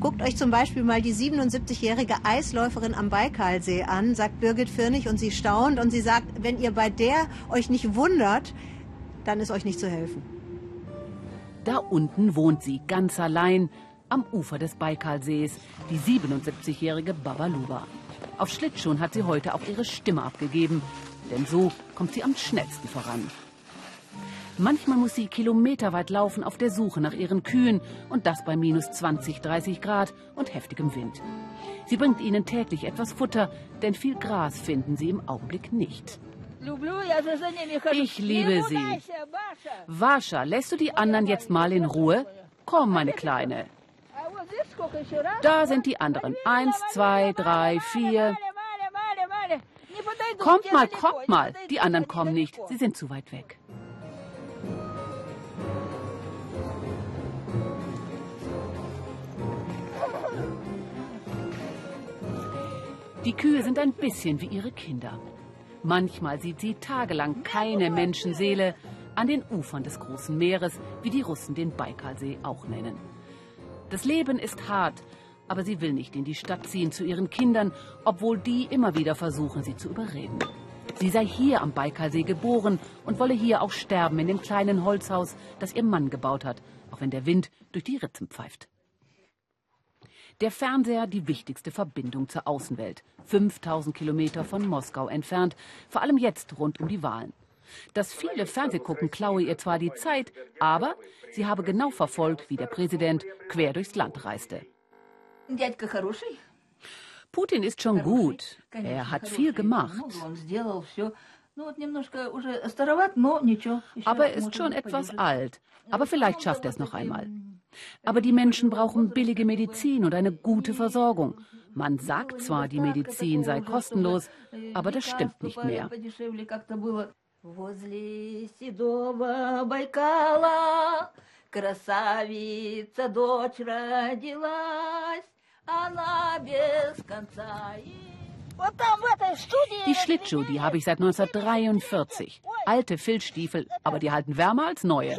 Guckt euch zum Beispiel mal die 77-jährige Eisläuferin am Baikalsee an, sagt Birgit Firnig und sie staunt und sie sagt, wenn ihr bei der euch nicht wundert, dann ist euch nicht zu helfen. Da unten wohnt sie ganz allein am Ufer des Baikalsees, die 77-jährige Babaluba. Auf Schlittschuhen hat sie heute auch ihre Stimme abgegeben, denn so kommt sie am schnellsten voran. Manchmal muss sie kilometerweit laufen auf der Suche nach ihren Kühen und das bei minus 20, 30 Grad und heftigem Wind. Sie bringt ihnen täglich etwas Futter, denn viel Gras finden sie im Augenblick nicht. Ich liebe sie. Wascha, lässt du die anderen jetzt mal in Ruhe? Komm, meine Kleine. Da sind die anderen. Eins, zwei, drei, vier. Kommt mal, kommt mal. Die anderen kommen nicht. Sie sind zu weit weg. Die Kühe sind ein bisschen wie ihre Kinder. Manchmal sieht sie tagelang keine Menschenseele an den Ufern des großen Meeres, wie die Russen den Baikalsee auch nennen. Das Leben ist hart, aber sie will nicht in die Stadt ziehen zu ihren Kindern, obwohl die immer wieder versuchen, sie zu überreden. Sie sei hier am Baikalsee geboren und wolle hier auch sterben in dem kleinen Holzhaus, das ihr Mann gebaut hat, auch wenn der Wind durch die Ritzen pfeift. Der Fernseher die wichtigste Verbindung zur Außenwelt, 5000 Kilometer von Moskau entfernt, vor allem jetzt rund um die Wahlen. Das viele Fernsehgucken klaue ihr zwar die Zeit, aber sie habe genau verfolgt, wie der Präsident quer durchs Land reiste. Putin ist schon gut. Er hat viel gemacht. Aber er ist schon etwas alt. Aber vielleicht schafft er es noch einmal. Aber die Menschen brauchen billige Medizin und eine gute Versorgung. Man sagt zwar, die Medizin sei kostenlos, aber das stimmt nicht mehr. Возле седого Байкала красавица дочь родилась, она без конца die Schlittschuhe, die habe ich seit 1943. Alte Filzstiefel, aber die halten wärmer als neue.